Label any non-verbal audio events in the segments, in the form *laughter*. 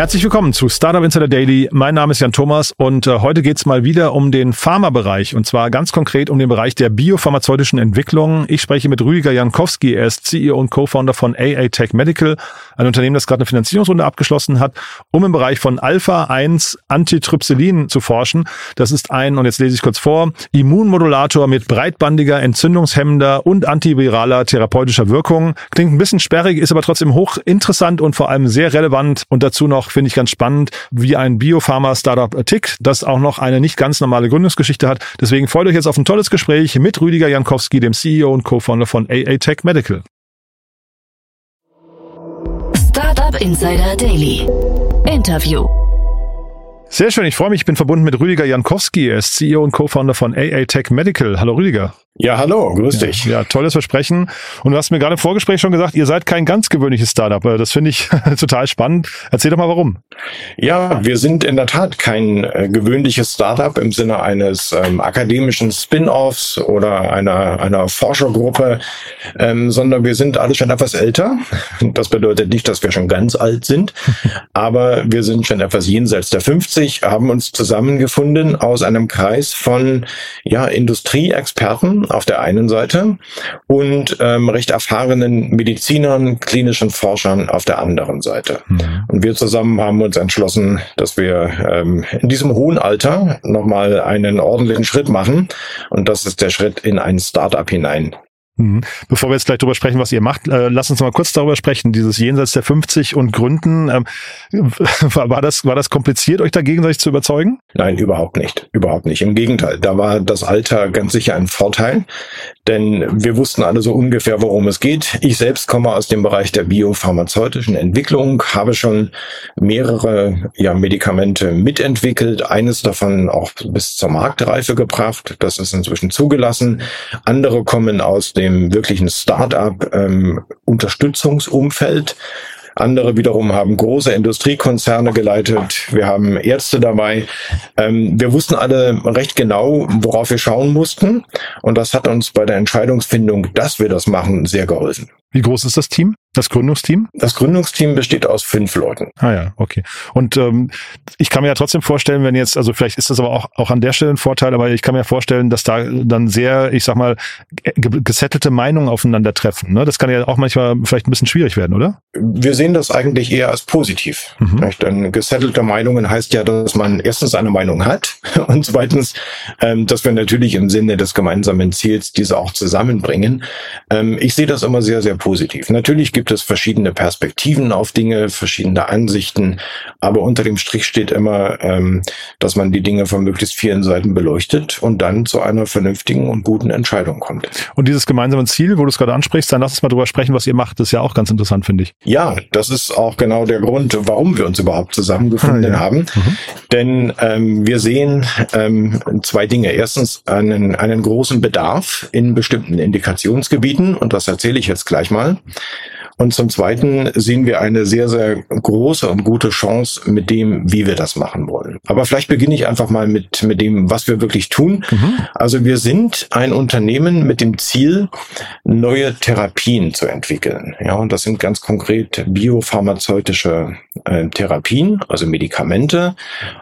Herzlich willkommen zu Startup Insider Daily. Mein Name ist Jan Thomas und äh, heute geht's mal wieder um den Pharmabereich und zwar ganz konkret um den Bereich der biopharmazeutischen Entwicklung. Ich spreche mit Rüdiger Jankowski. Er ist CEO und Co-Founder von AA Tech Medical, ein Unternehmen, das gerade eine Finanzierungsrunde abgeschlossen hat, um im Bereich von Alpha-1 Antitrypsilin zu forschen. Das ist ein, und jetzt lese ich kurz vor, Immunmodulator mit breitbandiger, entzündungshemmender und antiviraler therapeutischer Wirkung. Klingt ein bisschen sperrig, ist aber trotzdem hochinteressant und vor allem sehr relevant und dazu noch finde ich ganz spannend, wie ein Biopharma-Startup tickt, das auch noch eine nicht ganz normale Gründungsgeschichte hat. Deswegen freut euch jetzt auf ein tolles Gespräch mit Rüdiger Jankowski, dem CEO und Co-Founder von AA Tech Medical. Startup Insider Daily. Interview. Sehr schön, ich freue mich, ich bin verbunden mit Rüdiger Jankowski, er ist CEO und Co-Founder von AA Tech Medical. Hallo Rüdiger. Ja, hallo, grüß ja, dich. Ja, tolles Versprechen. Und du hast mir gerade im Vorgespräch schon gesagt, ihr seid kein ganz gewöhnliches Startup. Das finde ich *laughs* total spannend. Erzähl doch mal warum. Ja, wir sind in der Tat kein äh, gewöhnliches Startup im Sinne eines ähm, akademischen Spin-offs oder einer, einer Forschergruppe, ähm, sondern wir sind alle schon etwas älter. *laughs* Das bedeutet nicht, dass wir schon ganz alt sind, *laughs* aber wir sind schon etwas jenseits der 50, haben uns zusammengefunden aus einem Kreis von ja, Industrieexperten auf der einen Seite und ähm, recht erfahrenen Medizinern, klinischen Forschern auf der anderen Seite. Mhm. Und wir zusammen haben uns entschlossen, dass wir ähm, in diesem hohen Alter nochmal einen ordentlichen Schritt machen. Und das ist der Schritt in ein Startup hinein. Mhm. Bevor wir jetzt gleich darüber sprechen, was ihr macht, äh, lass uns mal kurz darüber sprechen. Dieses Jenseits der 50 und Gründen, ähm, *laughs* war, das, war das kompliziert, euch da gegenseitig zu überzeugen? Nein, überhaupt nicht. Überhaupt nicht. Im Gegenteil, da war das Alter ganz sicher ein Vorteil, denn wir wussten alle so ungefähr, worum es geht. Ich selbst komme aus dem Bereich der biopharmazeutischen Entwicklung, habe schon mehrere ja, Medikamente mitentwickelt, eines davon auch bis zur Marktreife gebracht. Das ist inzwischen zugelassen. Andere kommen aus dem dem wirklichen Start-up-Unterstützungsumfeld. Ähm, andere wiederum haben große Industriekonzerne geleitet. Wir haben Ärzte dabei. Ähm, wir wussten alle recht genau, worauf wir schauen mussten. Und das hat uns bei der Entscheidungsfindung, dass wir das machen, sehr geholfen. Wie groß ist das Team? Das Gründungsteam? Das Gründungsteam besteht aus fünf Leuten. Ah ja, okay. Und ähm, ich kann mir ja trotzdem vorstellen, wenn jetzt, also vielleicht ist das aber auch, auch an der Stelle ein Vorteil, aber ich kann mir vorstellen, dass da dann sehr, ich sag mal, gesettelte Meinungen aufeinandertreffen. Ne? Das kann ja auch manchmal vielleicht ein bisschen schwierig werden, oder? Wir sehen das eigentlich eher als positiv. Mhm. Denn gesettelte Meinungen heißt ja, dass man erstens eine Meinung hat *laughs* und zweitens, ähm, dass wir natürlich im Sinne des gemeinsamen Ziels diese auch zusammenbringen. Ähm, ich sehe das immer sehr, sehr positiv. Natürlich gibt es verschiedene Perspektiven auf Dinge, verschiedene Ansichten, aber unter dem Strich steht immer, ähm, dass man die Dinge von möglichst vielen Seiten beleuchtet und dann zu einer vernünftigen und guten Entscheidung kommt. Und dieses gemeinsame Ziel, wo du es gerade ansprichst, dann lass uns mal drüber sprechen, was ihr macht. Das ist ja auch ganz interessant, finde ich. Ja, das ist auch genau der Grund, warum wir uns überhaupt zusammengefunden ah, ja. haben. Mhm. Denn ähm, wir sehen ähm, zwei Dinge. Erstens einen, einen großen Bedarf in bestimmten Indikationsgebieten und das erzähle ich jetzt gleich mal. Und zum Zweiten sehen wir eine sehr, sehr große und gute Chance mit dem, wie wir das machen wollen. Aber vielleicht beginne ich einfach mal mit, mit dem, was wir wirklich tun. Mhm. Also wir sind ein Unternehmen mit dem Ziel, neue Therapien zu entwickeln. Ja, und das sind ganz konkret biopharmazeutische äh, Therapien, also Medikamente,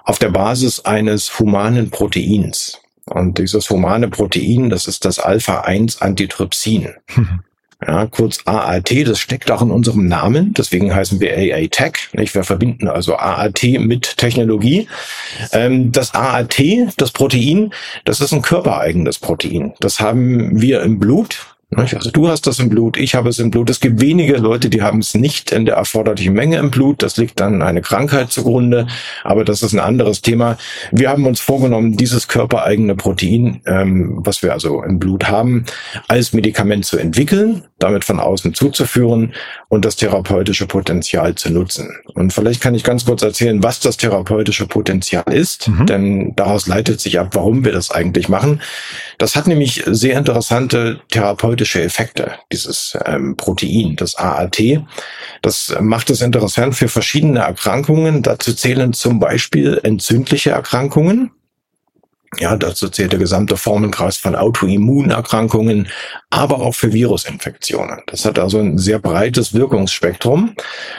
auf der Basis eines humanen Proteins. Und dieses humane Protein, das ist das Alpha-1-Antitrypsin. Mhm. Ja, kurz AAT, das steckt auch in unserem Namen, deswegen heißen wir AA Tech. Nicht? Wir verbinden also AAT mit Technologie. Ähm, das AAT, das Protein, das ist ein körpereigenes Protein. Das haben wir im Blut also du hast das im Blut, ich habe es im Blut. Es gibt wenige Leute, die haben es nicht in der erforderlichen Menge im Blut. Das liegt dann eine Krankheit zugrunde, aber das ist ein anderes Thema. Wir haben uns vorgenommen, dieses körpereigene Protein, ähm, was wir also im Blut haben, als Medikament zu entwickeln, damit von außen zuzuführen und das therapeutische Potenzial zu nutzen. Und vielleicht kann ich ganz kurz erzählen, was das therapeutische Potenzial ist, mhm. denn daraus leitet sich ab, warum wir das eigentlich machen. Das hat nämlich sehr interessante therapeutische Effekte, dieses ähm, Protein, das AAT. Das macht es interessant für verschiedene Erkrankungen. Dazu zählen zum Beispiel entzündliche Erkrankungen. Ja, dazu zählt der gesamte Formenkreis von Autoimmunerkrankungen, aber auch für Virusinfektionen. Das hat also ein sehr breites Wirkungsspektrum.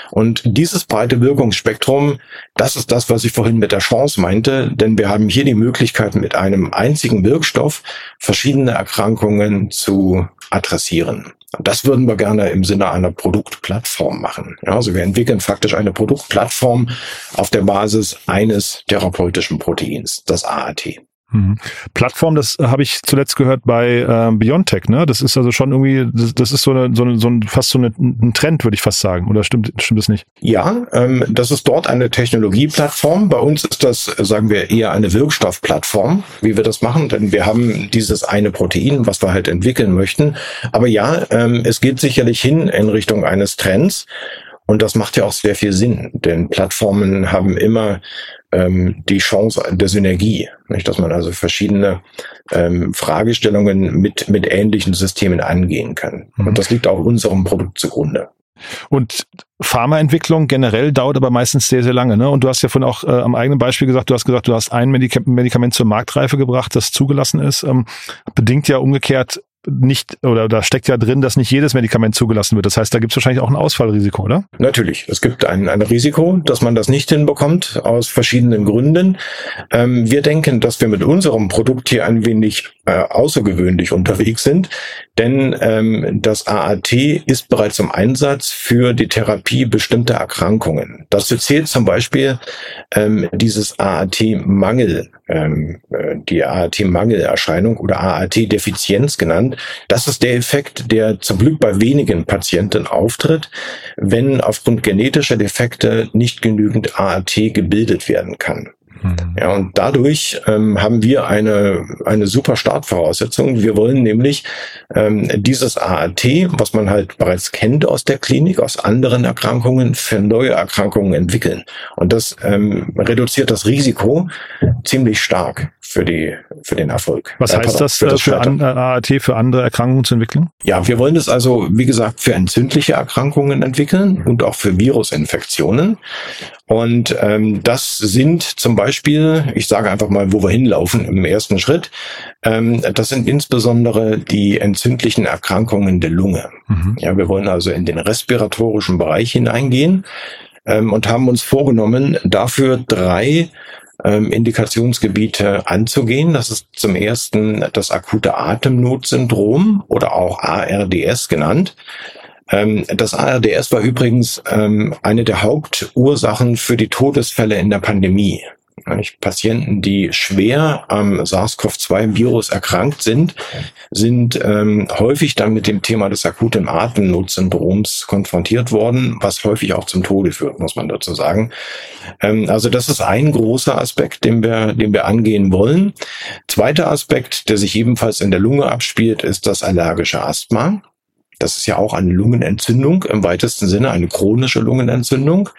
Und dieses breite Wirkungsspektrum, das ist das, was ich vorhin mit der Chance meinte, denn wir haben hier die Möglichkeit, mit einem einzigen Wirkstoff verschiedene Erkrankungen zu adressieren. Das würden wir gerne im Sinne einer Produktplattform machen. Ja, also wir entwickeln faktisch eine Produktplattform auf der Basis eines therapeutischen Proteins, das AAT. Mhm. Plattform, das habe ich zuletzt gehört bei äh, Biontech, ne? Das ist also schon irgendwie, das, das ist so, eine, so, eine, so ein fast so eine, ein Trend, würde ich fast sagen. Oder stimmt, stimmt das nicht? Ja, ähm, das ist dort eine Technologieplattform. Bei uns ist das, sagen wir, eher eine Wirkstoffplattform, wie wir das machen, denn wir haben dieses eine Protein, was wir halt entwickeln möchten. Aber ja, ähm, es geht sicherlich hin in Richtung eines Trends. Und das macht ja auch sehr viel Sinn, denn Plattformen haben immer ähm, die Chance der Synergie, nicht? dass man also verschiedene ähm, Fragestellungen mit, mit ähnlichen Systemen angehen kann. Mhm. Und das liegt auch unserem Produkt zugrunde. Und Pharmaentwicklung generell dauert aber meistens sehr, sehr lange. Ne? Und du hast ja vorhin auch äh, am eigenen Beispiel gesagt, du hast gesagt, du hast ein Medika Medikament zur Marktreife gebracht, das zugelassen ist. Ähm, bedingt ja umgekehrt nicht, oder da steckt ja drin, dass nicht jedes Medikament zugelassen wird. Das heißt, da gibt es wahrscheinlich auch ein Ausfallrisiko, oder? Natürlich. Es gibt ein, ein Risiko, dass man das nicht hinbekommt, aus verschiedenen Gründen. Ähm, wir denken, dass wir mit unserem Produkt hier ein wenig äh, außergewöhnlich unterwegs sind, denn ähm, das AAT ist bereits im Einsatz für die Therapie bestimmter Erkrankungen. Dazu zählt zum Beispiel ähm, dieses AAT-Mangel, ähm, äh, die AAT-Mangelerscheinung oder AAT-Defizienz genannt. Das ist der Effekt, der zum Glück bei wenigen Patienten auftritt, wenn aufgrund genetischer Defekte nicht genügend AAT gebildet werden kann. Mhm. Ja, und dadurch ähm, haben wir eine, eine super Startvoraussetzung. Wir wollen nämlich ähm, dieses AAT, was man halt bereits kennt aus der Klinik, aus anderen Erkrankungen, für neue Erkrankungen entwickeln. Und das ähm, reduziert das Risiko ziemlich stark für die für den Erfolg. Was heißt äh, das, für, das für an, äh, AAT für andere Erkrankungen zu entwickeln? Ja, wir wollen es also, wie gesagt, für entzündliche Erkrankungen entwickeln und auch für Virusinfektionen. Und ähm, das sind zum Beispiel, ich sage einfach mal, wo wir hinlaufen im ersten Schritt, ähm, das sind insbesondere die entzündlichen Erkrankungen der Lunge. Mhm. Ja, wir wollen also in den respiratorischen Bereich hineingehen ähm, und haben uns vorgenommen, dafür drei ähm, Indikationsgebiete anzugehen. Das ist zum ersten das akute Atemnotsyndrom oder auch ARDS genannt. Ähm, das ARDS war übrigens ähm, eine der Hauptursachen für die Todesfälle in der Pandemie. Patienten, die schwer am SARS-CoV-2-Virus erkrankt sind, sind ähm, häufig dann mit dem Thema des akuten Atemnotsyndroms konfrontiert worden, was häufig auch zum Tode führt, muss man dazu sagen. Ähm, also das ist ein großer Aspekt, den wir, den wir angehen wollen. Zweiter Aspekt, der sich ebenfalls in der Lunge abspielt, ist das allergische Asthma. Das ist ja auch eine Lungenentzündung im weitesten Sinne, eine chronische Lungenentzündung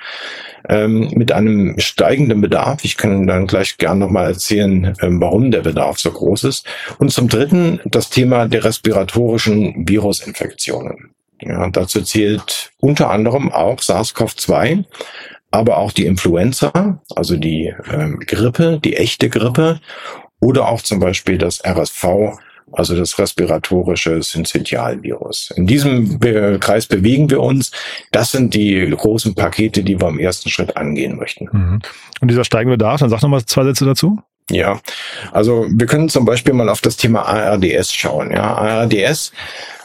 ähm, mit einem steigenden Bedarf. Ich kann dann gleich gern nochmal erzählen, ähm, warum der Bedarf so groß ist. Und zum Dritten das Thema der respiratorischen Virusinfektionen. Ja, dazu zählt unter anderem auch SARS-CoV-2, aber auch die Influenza, also die ähm, Grippe, die echte Grippe oder auch zum Beispiel das RSV, also das respiratorische Syncytialvirus. In diesem Kreis bewegen wir uns. Das sind die großen Pakete, die wir im ersten Schritt angehen möchten. Mhm. Und dieser steigende Bedarf, dann sag noch mal zwei Sätze dazu. Ja, also wir können zum Beispiel mal auf das Thema ARDS schauen. Ja, ARDS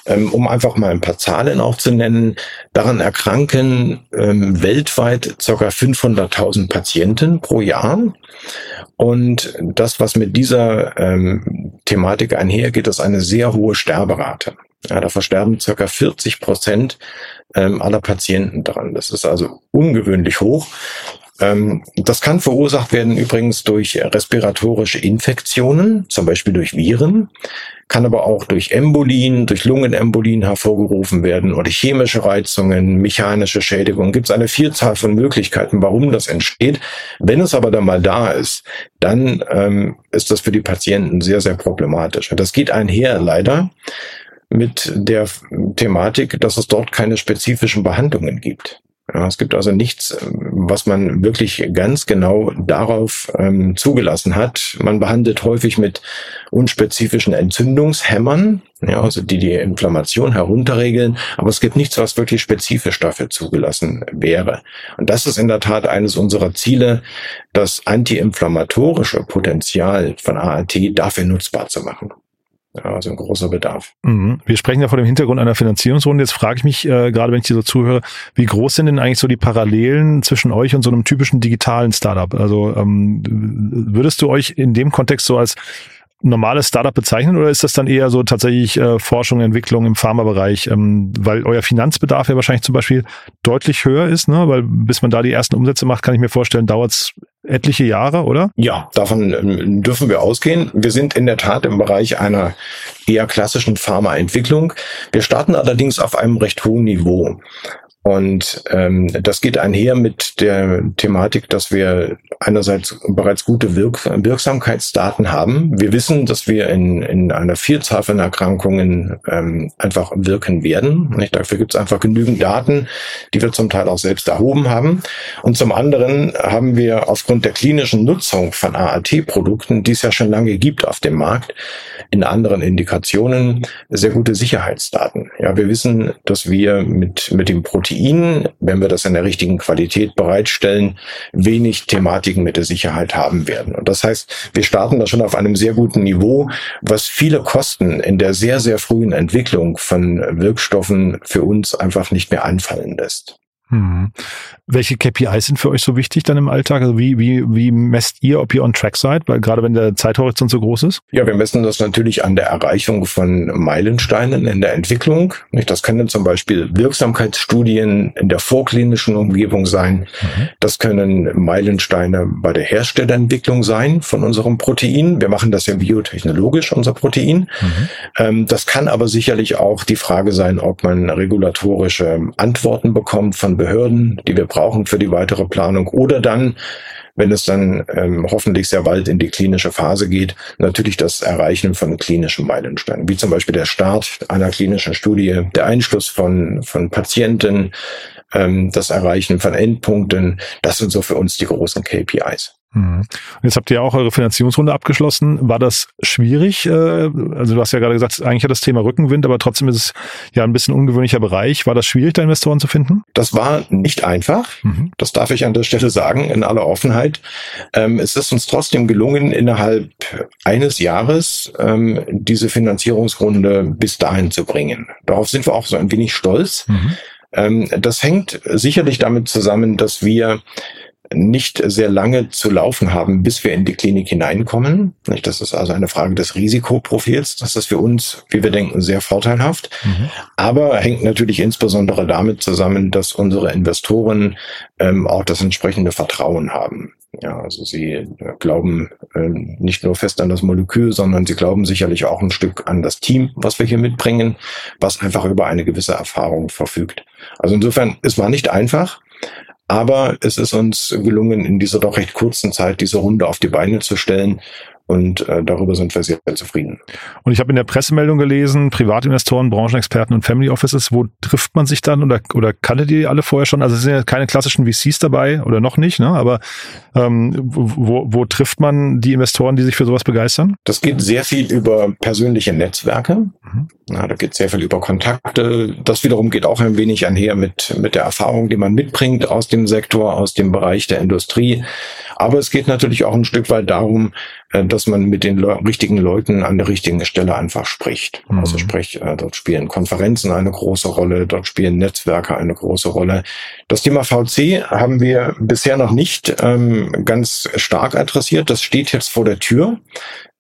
ähm, um einfach mal ein paar Zahlen aufzunennen, daran erkranken ähm, weltweit ca. 500.000 Patienten pro Jahr. Und das, was mit dieser ähm, Thematik einhergeht, ist eine sehr hohe Sterberate. Ja, da versterben circa 40 Prozent ähm, aller Patienten daran. Das ist also ungewöhnlich hoch. Ähm, das kann verursacht werden übrigens durch respiratorische Infektionen, zum Beispiel durch Viren, kann aber auch durch Embolien, durch Lungenembolien hervorgerufen werden oder chemische Reizungen, mechanische Schädigungen. Gibt es eine Vielzahl von Möglichkeiten, warum das entsteht. Wenn es aber dann mal da ist, dann ähm, ist das für die Patienten sehr, sehr problematisch. Das geht einher leider mit der Thematik, dass es dort keine spezifischen Behandlungen gibt. Es gibt also nichts, was man wirklich ganz genau darauf ähm, zugelassen hat. Man behandelt häufig mit unspezifischen Entzündungshämmern, ja, also die die Inflammation herunterregeln, aber es gibt nichts, was wirklich spezifisch dafür zugelassen wäre. Und das ist in der Tat eines unserer Ziele, das antiinflammatorische Potenzial von AAT dafür nutzbar zu machen. Also ein großer Bedarf. Mhm. Wir sprechen ja vor dem Hintergrund einer Finanzierungsrunde. Jetzt frage ich mich, äh, gerade wenn ich dir so zuhöre, wie groß sind denn eigentlich so die Parallelen zwischen euch und so einem typischen digitalen Startup? Also ähm, würdest du euch in dem Kontext so als normales Startup bezeichnen oder ist das dann eher so tatsächlich äh, Forschung, Entwicklung im Pharmabereich, ähm, weil euer Finanzbedarf ja wahrscheinlich zum Beispiel deutlich höher ist, ne? weil bis man da die ersten Umsätze macht, kann ich mir vorstellen, dauert es etliche Jahre, oder? Ja, davon ähm, dürfen wir ausgehen. Wir sind in der Tat im Bereich einer eher klassischen Pharmaentwicklung. Wir starten allerdings auf einem recht hohen Niveau. Und ähm, das geht einher mit der Thematik, dass wir einerseits bereits gute Wirk Wirksamkeitsdaten haben. Wir wissen, dass wir in, in einer Vielzahl von Erkrankungen ähm, einfach wirken werden. Nicht? Dafür gibt es einfach genügend Daten, die wir zum Teil auch selbst erhoben haben. Und zum anderen haben wir aufgrund der klinischen Nutzung von AAT-Produkten, die es ja schon lange gibt auf dem Markt, in anderen Indikationen sehr gute Sicherheitsdaten. Ja, wir wissen, dass wir mit, mit dem Protein, wenn wir das in der richtigen Qualität bereitstellen, wenig Thematiken mit der Sicherheit haben werden. Und das heißt, wir starten da schon auf einem sehr guten Niveau, was viele Kosten in der sehr, sehr frühen Entwicklung von Wirkstoffen für uns einfach nicht mehr anfallen lässt. Hm. Welche KPIs sind für euch so wichtig dann im Alltag? Also wie, wie, wie messt ihr, ob ihr on track seid? Weil gerade wenn der Zeithorizont so groß ist? Ja, wir messen das natürlich an der Erreichung von Meilensteinen in der Entwicklung. Das können zum Beispiel Wirksamkeitsstudien in der vorklinischen Umgebung sein. Mhm. Das können Meilensteine bei der Herstellerentwicklung sein von unserem Protein. Wir machen das ja biotechnologisch, unser Protein. Mhm. Ähm, das kann aber sicherlich auch die Frage sein, ob man regulatorische Antworten bekommt von Behörden, die wir brauchen für die weitere Planung. Oder dann, wenn es dann ähm, hoffentlich sehr bald in die klinische Phase geht, natürlich das Erreichen von klinischen Meilensteinen, wie zum Beispiel der Start einer klinischen Studie, der Einschluss von, von Patienten, ähm, das Erreichen von Endpunkten. Das sind so für uns die großen KPIs. Mhm. Und jetzt habt ihr auch eure Finanzierungsrunde abgeschlossen. War das schwierig? Äh, also du hast ja gerade gesagt, eigentlich hat das Thema Rückenwind, aber trotzdem ist es ja ein bisschen ungewöhnlicher Bereich. War das schwierig, da Investoren zu finden? Das war nicht einfach. Mhm. Das darf ich an der Stelle sagen, in aller Offenheit. Ähm, es ist uns trotzdem gelungen, innerhalb eines Jahres ähm, diese Finanzierungsrunde bis dahin zu bringen. Darauf sind wir auch so ein wenig stolz. Mhm. Ähm, das hängt sicherlich damit zusammen, dass wir nicht sehr lange zu laufen haben, bis wir in die Klinik hineinkommen. Das ist also eine Frage des Risikoprofils. Das ist für uns, wie wir denken, sehr vorteilhaft. Mhm. Aber hängt natürlich insbesondere damit zusammen, dass unsere Investoren ähm, auch das entsprechende Vertrauen haben. Ja, also sie äh, glauben äh, nicht nur fest an das Molekül, sondern sie glauben sicherlich auch ein Stück an das Team, was wir hier mitbringen, was einfach über eine gewisse Erfahrung verfügt. Also insofern, es war nicht einfach, aber es ist uns gelungen, in dieser doch recht kurzen Zeit diese Runde auf die Beine zu stellen. Und äh, darüber sind wir sehr, sehr zufrieden. Und ich habe in der Pressemeldung gelesen, Privatinvestoren, Branchenexperten und Family Offices, wo trifft man sich dann oder, oder kanntet ihr alle vorher schon? Also es sind ja keine klassischen VCs dabei oder noch nicht, ne? aber ähm, wo, wo trifft man die Investoren, die sich für sowas begeistern? Das geht sehr viel über persönliche Netzwerke. Mhm. Ja, da geht sehr viel über Kontakte. Das wiederum geht auch ein wenig einher mit, mit der Erfahrung, die man mitbringt aus dem Sektor, aus dem Bereich der Industrie. Aber es geht natürlich auch ein Stück weit darum, dass man mit den Le richtigen Leuten an der richtigen Stelle einfach spricht. Mhm. Also sprich, äh, dort spielen Konferenzen eine große Rolle, dort spielen Netzwerke eine große Rolle. Das Thema VC haben wir bisher noch nicht ähm, ganz stark adressiert. Das steht jetzt vor der Tür.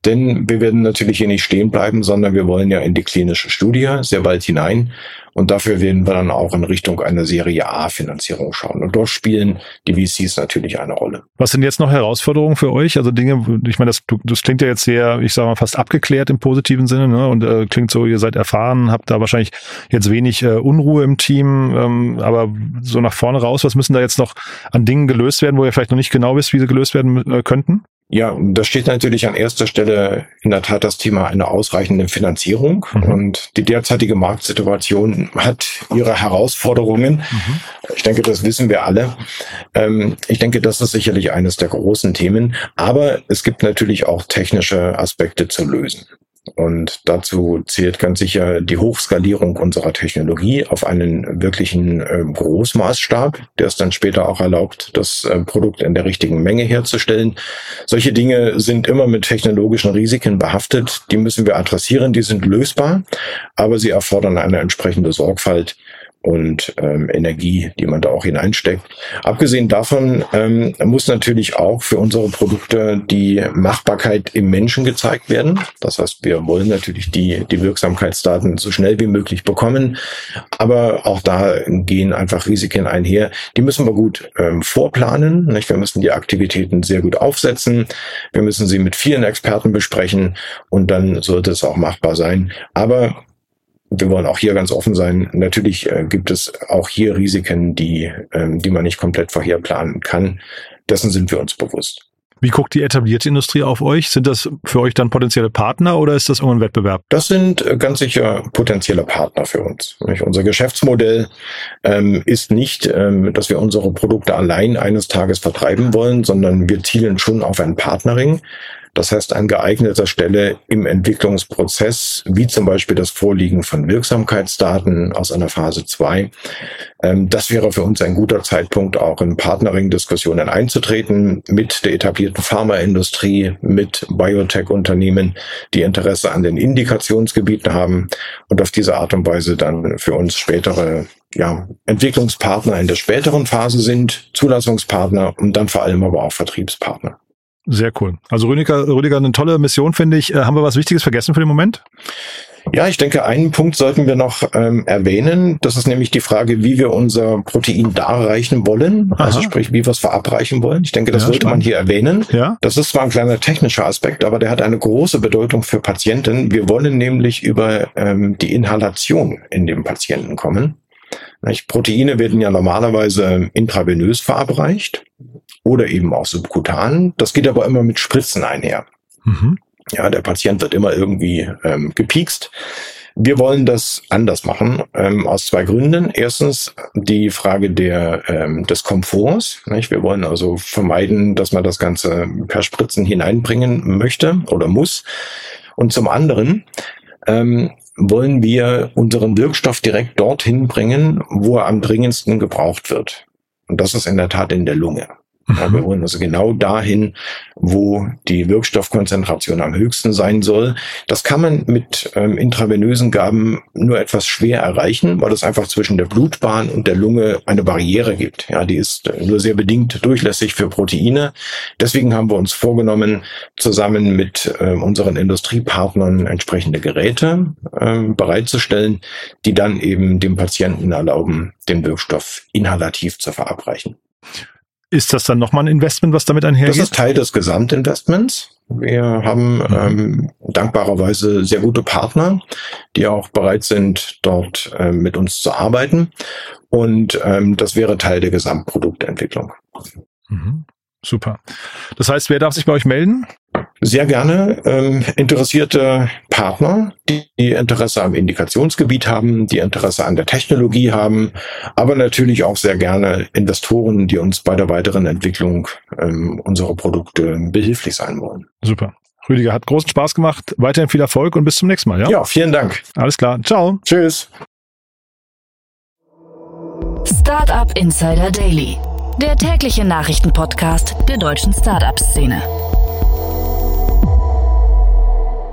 Denn wir werden natürlich hier nicht stehen bleiben, sondern wir wollen ja in die klinische Studie sehr bald hinein. Und dafür werden wir dann auch in Richtung einer Serie A Finanzierung schauen. Und dort spielen die VCs natürlich eine Rolle. Was sind jetzt noch Herausforderungen für euch? Also Dinge, ich meine, das, das klingt ja jetzt sehr, ich sage mal, fast abgeklärt im positiven Sinne, ne? Und äh, klingt so, ihr seid erfahren, habt da wahrscheinlich jetzt wenig äh, Unruhe im Team, ähm, aber so nach vorne raus, was müssen da jetzt noch an Dingen gelöst werden, wo ihr vielleicht noch nicht genau wisst, wie sie gelöst werden äh, könnten? Ja, da steht natürlich an erster Stelle in der Tat das Thema einer ausreichenden Finanzierung. Mhm. Und die derzeitige Marktsituation hat ihre Herausforderungen. Mhm. Ich denke, das wissen wir alle. Ähm, ich denke, das ist sicherlich eines der großen Themen. Aber es gibt natürlich auch technische Aspekte zu lösen. Und dazu zählt ganz sicher die Hochskalierung unserer Technologie auf einen wirklichen äh, Großmaßstab, der es dann später auch erlaubt, das äh, Produkt in der richtigen Menge herzustellen. Solche Dinge sind immer mit technologischen Risiken behaftet. Die müssen wir adressieren, die sind lösbar, aber sie erfordern eine entsprechende Sorgfalt und ähm, Energie, die man da auch hineinsteckt. Abgesehen davon ähm, muss natürlich auch für unsere Produkte die Machbarkeit im Menschen gezeigt werden. Das heißt, wir wollen natürlich die, die Wirksamkeitsdaten so schnell wie möglich bekommen, aber auch da gehen einfach Risiken einher. Die müssen wir gut ähm, vorplanen. Nicht? Wir müssen die Aktivitäten sehr gut aufsetzen. Wir müssen sie mit vielen Experten besprechen und dann sollte es auch machbar sein. Aber wir wollen auch hier ganz offen sein. Natürlich äh, gibt es auch hier Risiken, die, ähm, die man nicht komplett vorherplanen kann. Dessen sind wir uns bewusst. Wie guckt die etablierte Industrie auf euch? Sind das für euch dann potenzielle Partner oder ist das irgendein Wettbewerb? Das sind äh, ganz sicher potenzielle Partner für uns. Unser Geschäftsmodell ähm, ist nicht, ähm, dass wir unsere Produkte allein eines Tages vertreiben wollen, sondern wir zielen schon auf ein Partnering. Das heißt, an geeigneter Stelle im Entwicklungsprozess, wie zum Beispiel das Vorliegen von Wirksamkeitsdaten aus einer Phase 2, ähm, das wäre für uns ein guter Zeitpunkt, auch in Partnering-Diskussionen einzutreten mit der etablierten Pharmaindustrie, mit Biotech-Unternehmen, die Interesse an den Indikationsgebieten haben und auf diese Art und Weise dann für uns spätere ja, Entwicklungspartner in der späteren Phase sind, Zulassungspartner und dann vor allem aber auch Vertriebspartner. Sehr cool. Also Rüdiger, Rüdiger, eine tolle Mission, finde ich. Äh, haben wir was Wichtiges vergessen für den Moment? Ja, ich denke, einen Punkt sollten wir noch ähm, erwähnen. Das ist nämlich die Frage, wie wir unser Protein darreichen wollen. Also Aha. Also sprich, wie wir es verabreichen wollen. Ich denke, das ja, sollte spannend. man hier erwähnen. Ja. Das ist zwar ein kleiner technischer Aspekt, aber der hat eine große Bedeutung für Patienten. Wir wollen nämlich über ähm, die Inhalation in dem Patienten kommen. Proteine werden ja normalerweise intravenös verabreicht oder eben auch subkutan. Das geht aber immer mit Spritzen einher. Mhm. Ja, der Patient wird immer irgendwie ähm, gepiekst. Wir wollen das anders machen, ähm, aus zwei Gründen. Erstens die Frage der, ähm, des Komforts. Nicht? Wir wollen also vermeiden, dass man das Ganze per Spritzen hineinbringen möchte oder muss. Und zum anderen ähm, wollen wir unseren Wirkstoff direkt dorthin bringen, wo er am dringendsten gebraucht wird. Und das ist in der Tat in der Lunge. Ja, wir wollen also genau dahin, wo die Wirkstoffkonzentration am höchsten sein soll. Das kann man mit ähm, intravenösen Gaben nur etwas schwer erreichen, weil es einfach zwischen der Blutbahn und der Lunge eine Barriere gibt. Ja, die ist nur sehr bedingt durchlässig für Proteine. Deswegen haben wir uns vorgenommen, zusammen mit ähm, unseren Industriepartnern entsprechende Geräte ähm, bereitzustellen, die dann eben dem Patienten erlauben, den Wirkstoff inhalativ zu verabreichen. Ist das dann nochmal ein Investment, was damit einhergeht? Das ist Teil des Gesamtinvestments. Wir haben mhm. ähm, dankbarerweise sehr gute Partner, die auch bereit sind, dort ähm, mit uns zu arbeiten. Und ähm, das wäre Teil der Gesamtproduktentwicklung. Mhm. Super. Das heißt, wer darf sich bei euch melden? Sehr gerne ähm, interessierte Partner, die, Interesse am Indikationsgebiet haben, die Interesse an der Technologie haben, aber natürlich auch sehr gerne Investoren, die uns bei der weiteren Entwicklung ähm, unserer Produkte behilflich sein wollen. Super. Rüdiger, hat großen Spaß gemacht. Weiterhin viel Erfolg und bis zum nächsten Mal. Ja, ja vielen Dank. Alles klar. Ciao. Tschüss. Startup Insider Daily der tägliche Nachrichtenpodcast der deutschen Startup-Szene.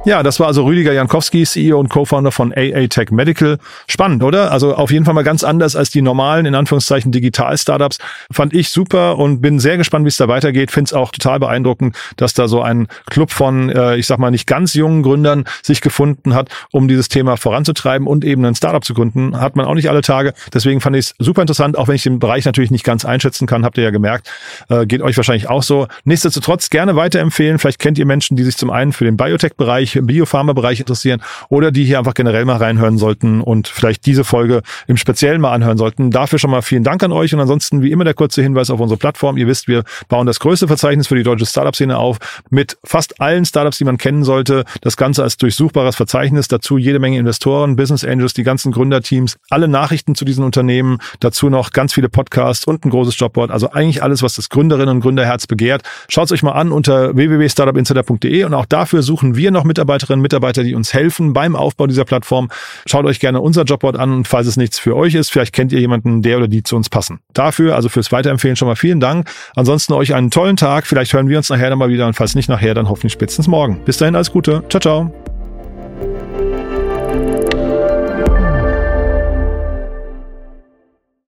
Ja, das war also Rüdiger Jankowski, CEO und Co-Founder von AA Tech Medical. Spannend, oder? Also auf jeden Fall mal ganz anders als die normalen, in Anführungszeichen, Digital-Startups. Fand ich super und bin sehr gespannt, wie es da weitergeht. Finde es auch total beeindruckend, dass da so ein Club von, äh, ich sag mal, nicht ganz jungen Gründern sich gefunden hat, um dieses Thema voranzutreiben und eben ein Startup zu gründen. Hat man auch nicht alle Tage. Deswegen fand ich es super interessant, auch wenn ich den Bereich natürlich nicht ganz einschätzen kann, habt ihr ja gemerkt. Äh, geht euch wahrscheinlich auch so. Nichtsdestotrotz gerne weiterempfehlen. Vielleicht kennt ihr Menschen, die sich zum einen für den Biotech-Bereich Bereich, Biopharma-Bereich interessieren oder die hier einfach generell mal reinhören sollten und vielleicht diese Folge im Speziellen mal anhören sollten. Dafür schon mal vielen Dank an euch und ansonsten wie immer der kurze Hinweis auf unsere Plattform. Ihr wisst, wir bauen das größte Verzeichnis für die deutsche Startup-Szene auf mit fast allen Startups, die man kennen sollte. Das Ganze als durchsuchbares Verzeichnis. Dazu jede Menge Investoren, Business Angels, die ganzen Gründerteams, alle Nachrichten zu diesen Unternehmen. Dazu noch ganz viele Podcasts und ein großes Jobboard. Also eigentlich alles, was das Gründerinnen und Gründerherz begehrt. Schaut es euch mal an unter www.startupinsider.de und auch dafür suchen wir noch Mitarbeiterinnen und Mitarbeiter, die uns helfen beim Aufbau dieser Plattform. Schaut euch gerne unser Jobboard an und falls es nichts für euch ist, vielleicht kennt ihr jemanden, der oder die zu uns passen. Dafür, also fürs Weiterempfehlen schon mal vielen Dank. Ansonsten euch einen tollen Tag. Vielleicht hören wir uns nachher nochmal wieder und falls nicht nachher, dann hoffentlich spätestens morgen. Bis dahin alles Gute. Ciao, ciao.